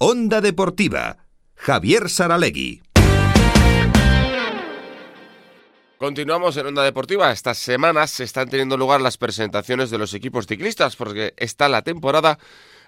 Onda Deportiva, Javier Saralegui. Continuamos en Onda Deportiva. Estas semanas se están teniendo lugar las presentaciones de los equipos ciclistas porque está la temporada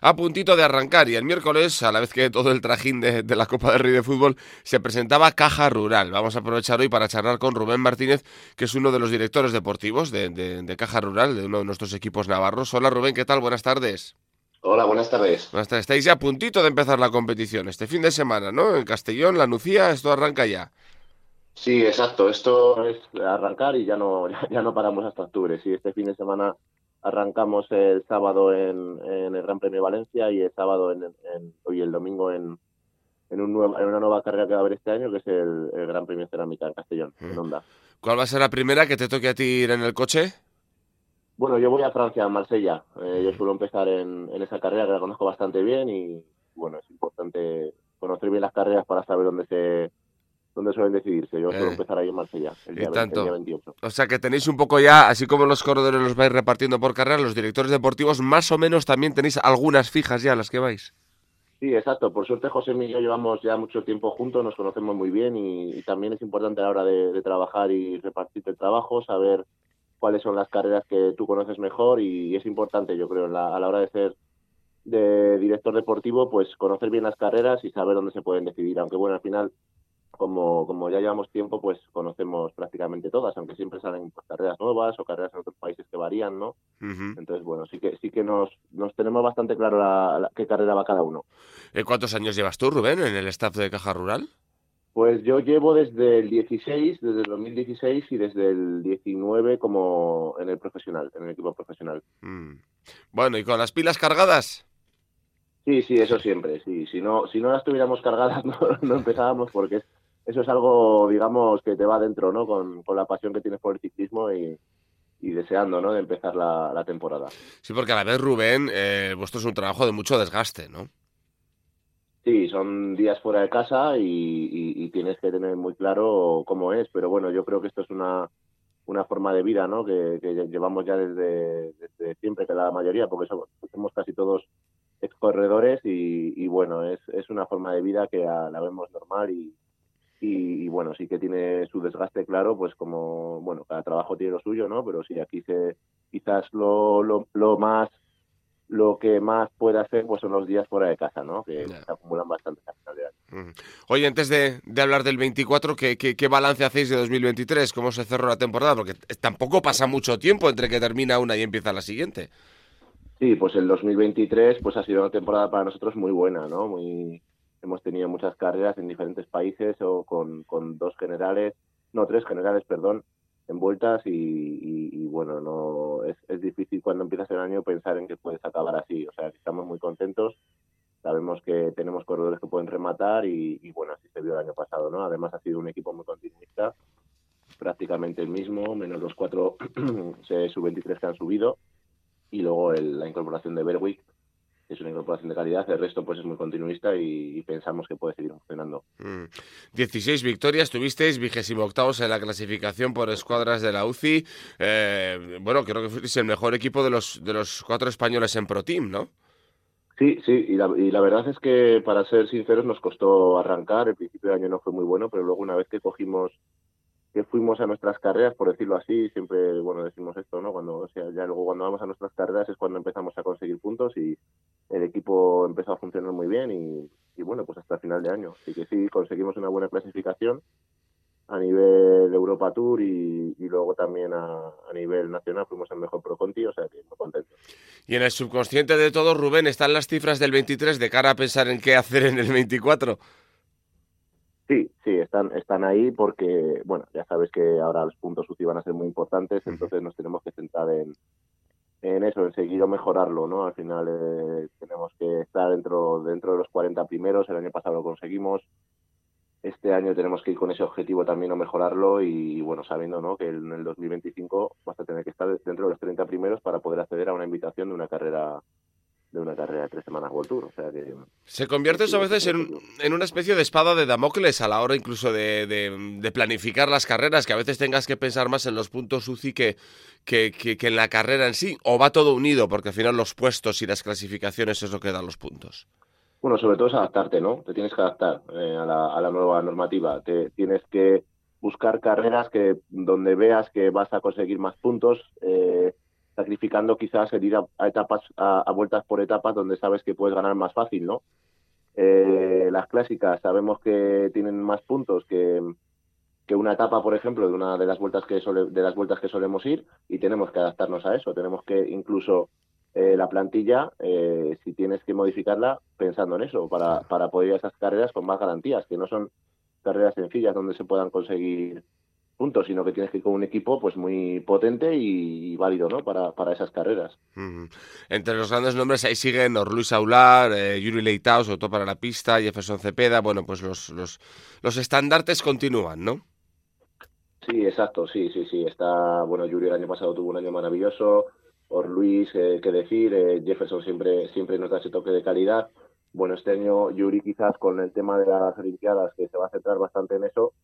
a puntito de arrancar y el miércoles, a la vez que todo el trajín de, la Copa del Rey de Fútbol, se presentaba Caja Rural. Vamos a aprovechar hoy para charlar con Rubén Martínez, que es uno de los directores deportivos de, de Caja Rural, de uno de nuestros equipos navarros. Hola Rubén, ¿qué tal? Buenas tardes. Hola, buenas tardes. Buenas tardes. Estáis ya a puntito de empezar la competición, este fin de semana, ¿no? En Castellón, La Nucía, esto arranca ya. Sí, exacto. Esto es arrancar y ya no, ya no paramos hasta octubre. Sí, este fin de semana arrancamos el sábado en, el Gran Premio Valencia y el sábado en, y el domingo en, en, un en, una nueva carrera que va a haber este año, que es el, Gran Premio Cerámica en Castellón, en. Honda. ¿Cuál va a ser la primera que te toque a ti ir en el coche? Bueno, yo voy a Francia, a Marsella. Eh, yo suelo empezar en, esa carrera que la conozco bastante bien y bueno, es importante conocer bien las carreras para saber dónde se dónde suelen decidirse. Yo suelo eh, empezar ahí en Marsella, el día, tanto. 28. O sea que tenéis un poco ya, así como los corredores los vais repartiendo por carrera, los directores deportivos más o menos también tenéis algunas fijas ya las que vais. Sí, exacto. Por suerte José y yo llevamos ya mucho tiempo juntos, nos conocemos muy bien y, también es importante a la hora de, de trabajar y repartir el trabajo, saber cuáles son las carreras que tú conoces mejor y, es importante, yo creo, a la hora de ser de director deportivo, pues conocer bien las carreras y saber dónde se pueden decidir. Aunque bueno, al final, como, como ya llevamos tiempo, pues conocemos prácticamente todas, aunque siempre salen pues, carreras nuevas o carreras en otros países que varían, ¿no? Entonces, bueno, sí que sí que nos, nos tenemos bastante claro la, qué carrera va cada uno. Eh, ¿Cuántos años llevas tú, Rubén, en el staff de Caja Rural? Pues yo llevo desde el 16, desde el 2016 y desde el 19 como en el profesional, en el equipo profesional. Mm. Bueno, ¿y con las pilas cargadas? Sí, sí, eso siempre, sí. Si no, si no las tuviéramos cargadas no, empezábamos porque eso es algo, digamos, que te va dentro, ¿no? Con, la pasión que tienes por el ciclismo y, deseando, ¿no? De empezar la, temporada. Sí, porque a la vez, Rubén, eh, vuestro es un trabajo de mucho desgaste, ¿no? Sí, son días fuera de casa y, tienes que tener muy claro cómo es, pero bueno, yo creo que esto es una, una forma de vida ¿no? que, llevamos ya desde, siempre, que la mayoría, porque somos, casi todos ex corredores y, bueno, es, es una forma de vida que la vemos normal y, y, bueno, sí que tiene su desgaste, claro, pues como, bueno, cada trabajo tiene lo suyo, ¿no? Pero sí, aquí se, quizás lo, lo, lo más lo que más puede hacer pues son los días fuera de casa, ¿no? Que se acumulan bastante de. Oye, antes de, hablar del 24, ¿qué, ¿qué, balance hacéis de 2023? ¿Cómo se cerró la temporada? Porque tampoco pasa mucho tiempo entre que termina una y empieza la siguiente. Sí, pues el 2023 pues ha sido una temporada para nosotros muy buena, ¿no? Muy hemos tenido muchas carreras en diferentes países o con, con dos generales, no, tres generales, perdón, envueltas y, bueno, no es, es, difícil cuando empiezas el año pensar en que puedes acabar así. O sea, estamos muy contentos, sabemos que tenemos corredores que pueden rematar y, bueno, así se vio el año pasado, ¿no? Además ha sido un equipo muy continuista, prácticamente el mismo, menos los cuatro sub-23 que han subido y luego la incorporación de Berwick es una incorporación de calidad, el resto pues es muy continuista y, pensamos que puede seguir funcionando. 16 mm. victorias, tuvisteis vigésimo octavos en la clasificación por escuadras de la UCI. Eh, bueno, creo que fuisteis el mejor equipo de los, de los cuatro españoles en Pro Team, ¿no? Sí, sí, y la, y la verdad es que para ser sinceros nos costó arrancar, el principio de año no fue muy bueno, pero luego una vez que cogimos que fuimos a nuestras carreras, por decirlo así, siempre, bueno, decimos esto, ¿no? Cuando, o sea, ya luego cuando vamos a nuestras carreras es cuando empezamos a conseguir puntos y el equipo empezó a funcionar muy bien y, bueno, pues hasta el final de año. Así que sí, conseguimos una buena clasificación a nivel Europa Tour y, luego también a, nivel nacional fuimos el mejor Pro Conti, o sea que muy contentos. Y en el subconsciente de todo, Rubén, ¿están las cifras del 23 de cara a pensar en qué hacer en el 24? Sí, sí, están, están ahí porque, bueno, ya sabes que ahora los puntos UCI van a ser muy importantes, entonces nos tenemos que centrar en, en eso, en seguir o mejorarlo, ¿no? Al final eh, tenemos que estar dentro, dentro de los 40 primeros, el año pasado lo conseguimos, este año tenemos que ir con ese objetivo también o mejorarlo y, bueno, sabiendo ¿no? que en el 2025 vas a tener que estar dentro de los 30 primeros para poder acceder a una invitación de una carrera de una carrera de tres semanas World Tour. O sea que, Se convierte eso a veces en, una especie de espada de Damocles a la hora incluso de, planificar las carreras, que a veces tengas que pensar más en los puntos UCI que, que, que, en la carrera en sí, o va todo unido, porque al final los puestos y las clasificaciones es lo que dan los puntos. bueno, sobre todo es adaptarte, ¿no? Te tienes que adaptar eh, a, la, a, la, nueva normativa. Te tienes que buscar carreras que donde veas que vas a conseguir más puntos, eh, sacrificando quizás el ir a, etapas, a, vueltas por etapas donde sabes que puedes ganar más fácil, ¿no? Eh, las clásicas sabemos que tienen más puntos que, que una etapa, por ejemplo, de una de las vueltas que de las vueltas que solemos ir y tenemos que adaptarnos a eso. Tenemos que incluso eh, la plantilla, eh, si tienes que modificarla, pensando en eso, para, para poder ir a esas carreras con más garantías, que no son carreras sencillas donde se puedan conseguir puntos, sino que tienes que ir con un equipo pues muy potente y, válido ¿no? para, para esas carreras. Entre los grandes nombres ahí siguen Luis Aular, eh, Yuri Leitao, sobre todo para la pista, Jefferson Cepeda, bueno, pues los, los, los estandartes continúan, ¿no? Sí, exacto, sí, sí, sí. Está, bueno, Yuri el año pasado tuvo un año maravilloso, Or Luis, eh, qué decir, eh, Jefferson siempre, siempre nos da ese toque de calidad. Bueno, este año Yuri quizás con el tema de las Olimpiadas, que se va a centrar bastante en eso,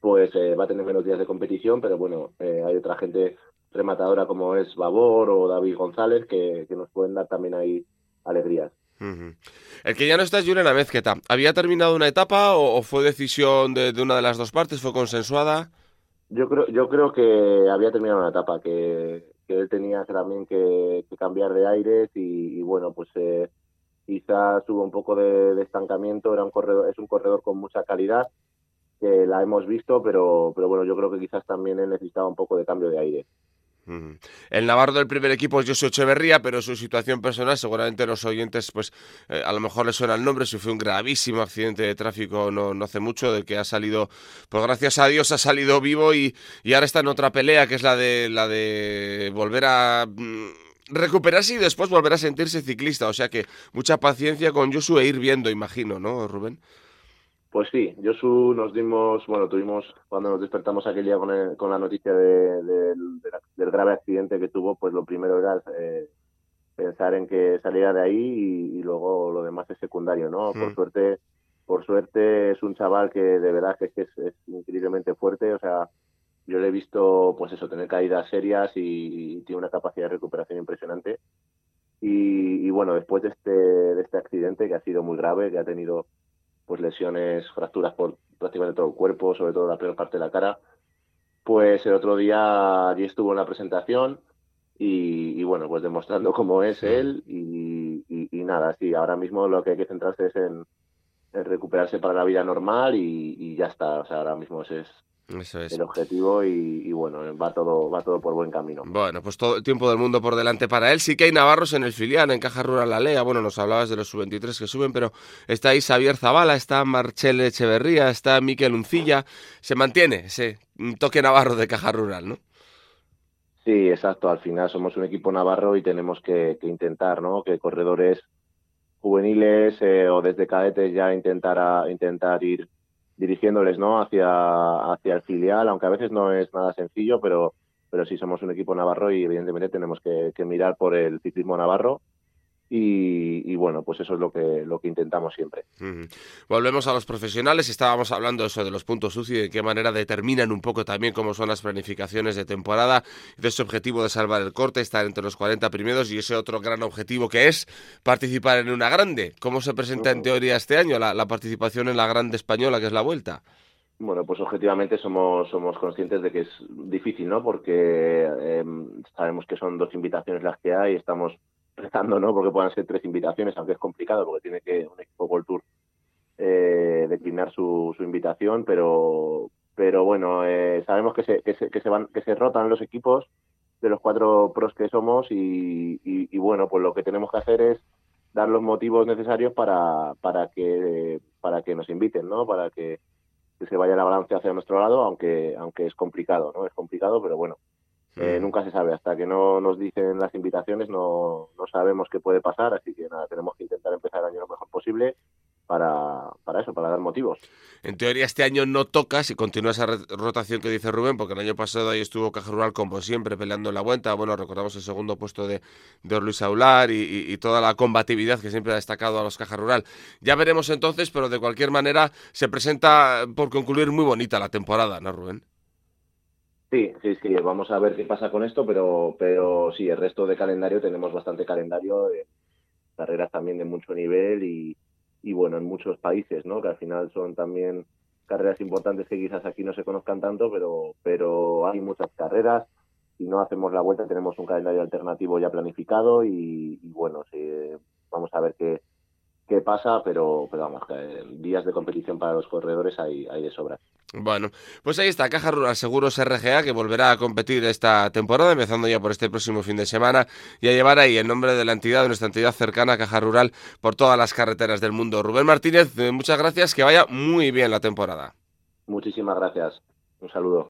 pues eh, va a tener menos días de competición, pero bueno, hay otra gente rematadora como es Babor o David González que, nos pueden dar también ahí alegrías. El que ya no está es Juliana Mezqueta. ¿Había terminado una etapa o, fue decisión de, una de las dos partes? ¿Fue consensuada? Yo creo, yo creo que había terminado una etapa, que que él tenía también que, cambiar de aires y, bueno, pues eh, quizás hubo un poco de, estancamiento, era un corredor, es un corredor con mucha calidad, que la hemos visto, pero, pero bueno, yo creo que quizás también él necesitaba un poco de cambio de aire. El Navarro del primer equipo es José Echeverría, pero su situación personal, seguramente los oyentes, pues eh, a lo mejor les suena el nombre, fue un gravísimo accidente de tráfico no, no, hace mucho, del que ha salido, pues gracias a Dios ha salido vivo y, y ahora está en otra pelea, que es la de, la de volver a mm, recuperarse y después volver a sentirse ciclista. O sea que mucha paciencia con Josu e ir viendo, imagino, ¿no, Rubén? Pues sí, Josu nos dimos, bueno, tuvimos, cuando nos despertamos aquel día con, con la noticia de, del grave accidente que tuvo, pues lo primero era eh, pensar en que saliera de ahí y, luego lo demás es secundario, ¿no? Por hmm. suerte, por suerte es un chaval que de verdad que es, es, increíblemente fuerte, o sea, yo le he visto, pues eso, tener caídas serias y, tiene una capacidad de recuperación impresionante. Y, y, bueno, después de este, de este accidente que ha sido muy grave, que ha tenido pues lesiones, fracturas por prácticamente todo el cuerpo, sobre todo la peor parte de la cara. Pues el otro día allí estuvo en la presentación y, bueno, pues demostrando cómo es él y, nada, sí, ahora mismo lo que hay que centrarse es en, recuperarse para la vida normal y, ya está, o sea, ahora mismo es, eso es. el objetivo y, bueno, va todo, va todo por buen camino. Bueno, pues todo el tiempo del mundo por delante para él. Sí que hay navarros en el filial, en Caja Rural La Lea. Bueno, nos hablabas de los sub-23 que suben, pero está ahí Xavier Zavala, está Marchel Echeverría, está Miquel Uncilla. Se mantiene ese toque navarro de Caja Rural, ¿no? Sí, exacto. Al final somos un equipo navarro y tenemos que, intentar, ¿no? Que corredores juveniles eh, o desde cadetes ya intentar, intentar ir dirigiéndoles ¿no? hacia, hacia el filial, aunque a veces no es nada sencillo, pero, pero sí somos un equipo navarro y evidentemente tenemos que, mirar por el ciclismo navarro y, bueno, pues eso es lo que, lo que intentamos siempre. Volvemos a los profesionales, estábamos hablando eso de los puntos sucios y de qué manera determinan un poco también cómo son las planificaciones de temporada, de ese objetivo de salvar el corte, estar entre los 40 primeros y ese otro gran objetivo que es participar en una grande. ¿Cómo se presenta en teoría este año la, participación en la grande española, que es la vuelta? Bueno, pues objetivamente somos, somos conscientes de que es difícil, ¿no? Porque em, sabemos que son dos invitaciones las que hay, estamos ¿no? Porque puedan ser tres invitaciones, aunque es complicado porque tiene que un equipo World Tour eh, declinar su, invitación, pero pero bueno, eh, sabemos que se, que se, que se van que se rotan los equipos de los cuatro pros que somos y, bueno, pues lo que tenemos que hacer es dar los motivos necesarios para, para que para que nos inviten, ¿no? Para que, que se vaya la balanza hacia nuestro lado, aunque aunque es complicado, ¿no? Es complicado, pero bueno, eh, nunca se sabe, hasta que no nos dicen las invitaciones no, no sabemos qué puede pasar, así que nada, tenemos que intentar empezar el año lo mejor posible para, para eso, para dar motivos. En teoría este año no toca si continúa esa rotación que dice Rubén, porque el año pasado ahí estuvo Caja Rural como siempre peleando en la vuelta, bueno, recordamos el segundo puesto de, de Luis Aular y, toda la combatividad que siempre ha destacado a los Caja Rural. Ya veremos entonces, pero de cualquier manera se presenta por concluir muy bonita la temporada, ¿no, Rubén? Sí, sí, sí, vamos a ver qué pasa con esto, pero, pero sí, el resto de calendario tenemos bastante calendario. Eh, carreras también de mucho nivel y, y bueno, en muchos países, ¿no? Que al final son también carreras importantes que quizás aquí no se conozcan tanto, pero, pero hay muchas carreras. Si no hacemos la vuelta, tenemos un calendario alternativo ya planificado y, y bueno, sí, vamos a ver qué, qué pasa, pero, pero vamos, días de competición para los corredores hay, hay de sobra. Bueno, pues ahí está, Caja Rural Seguros RGA, que volverá a competir esta temporada, empezando ya por este próximo fin de semana, y a llevar ahí el nombre de la entidad, de nuestra entidad cercana, Caja Rural, por todas las carreteras del mundo. Rubén Martínez, eh, muchas gracias, que vaya muy bien la temporada. Muchísimas gracias. Un saludo.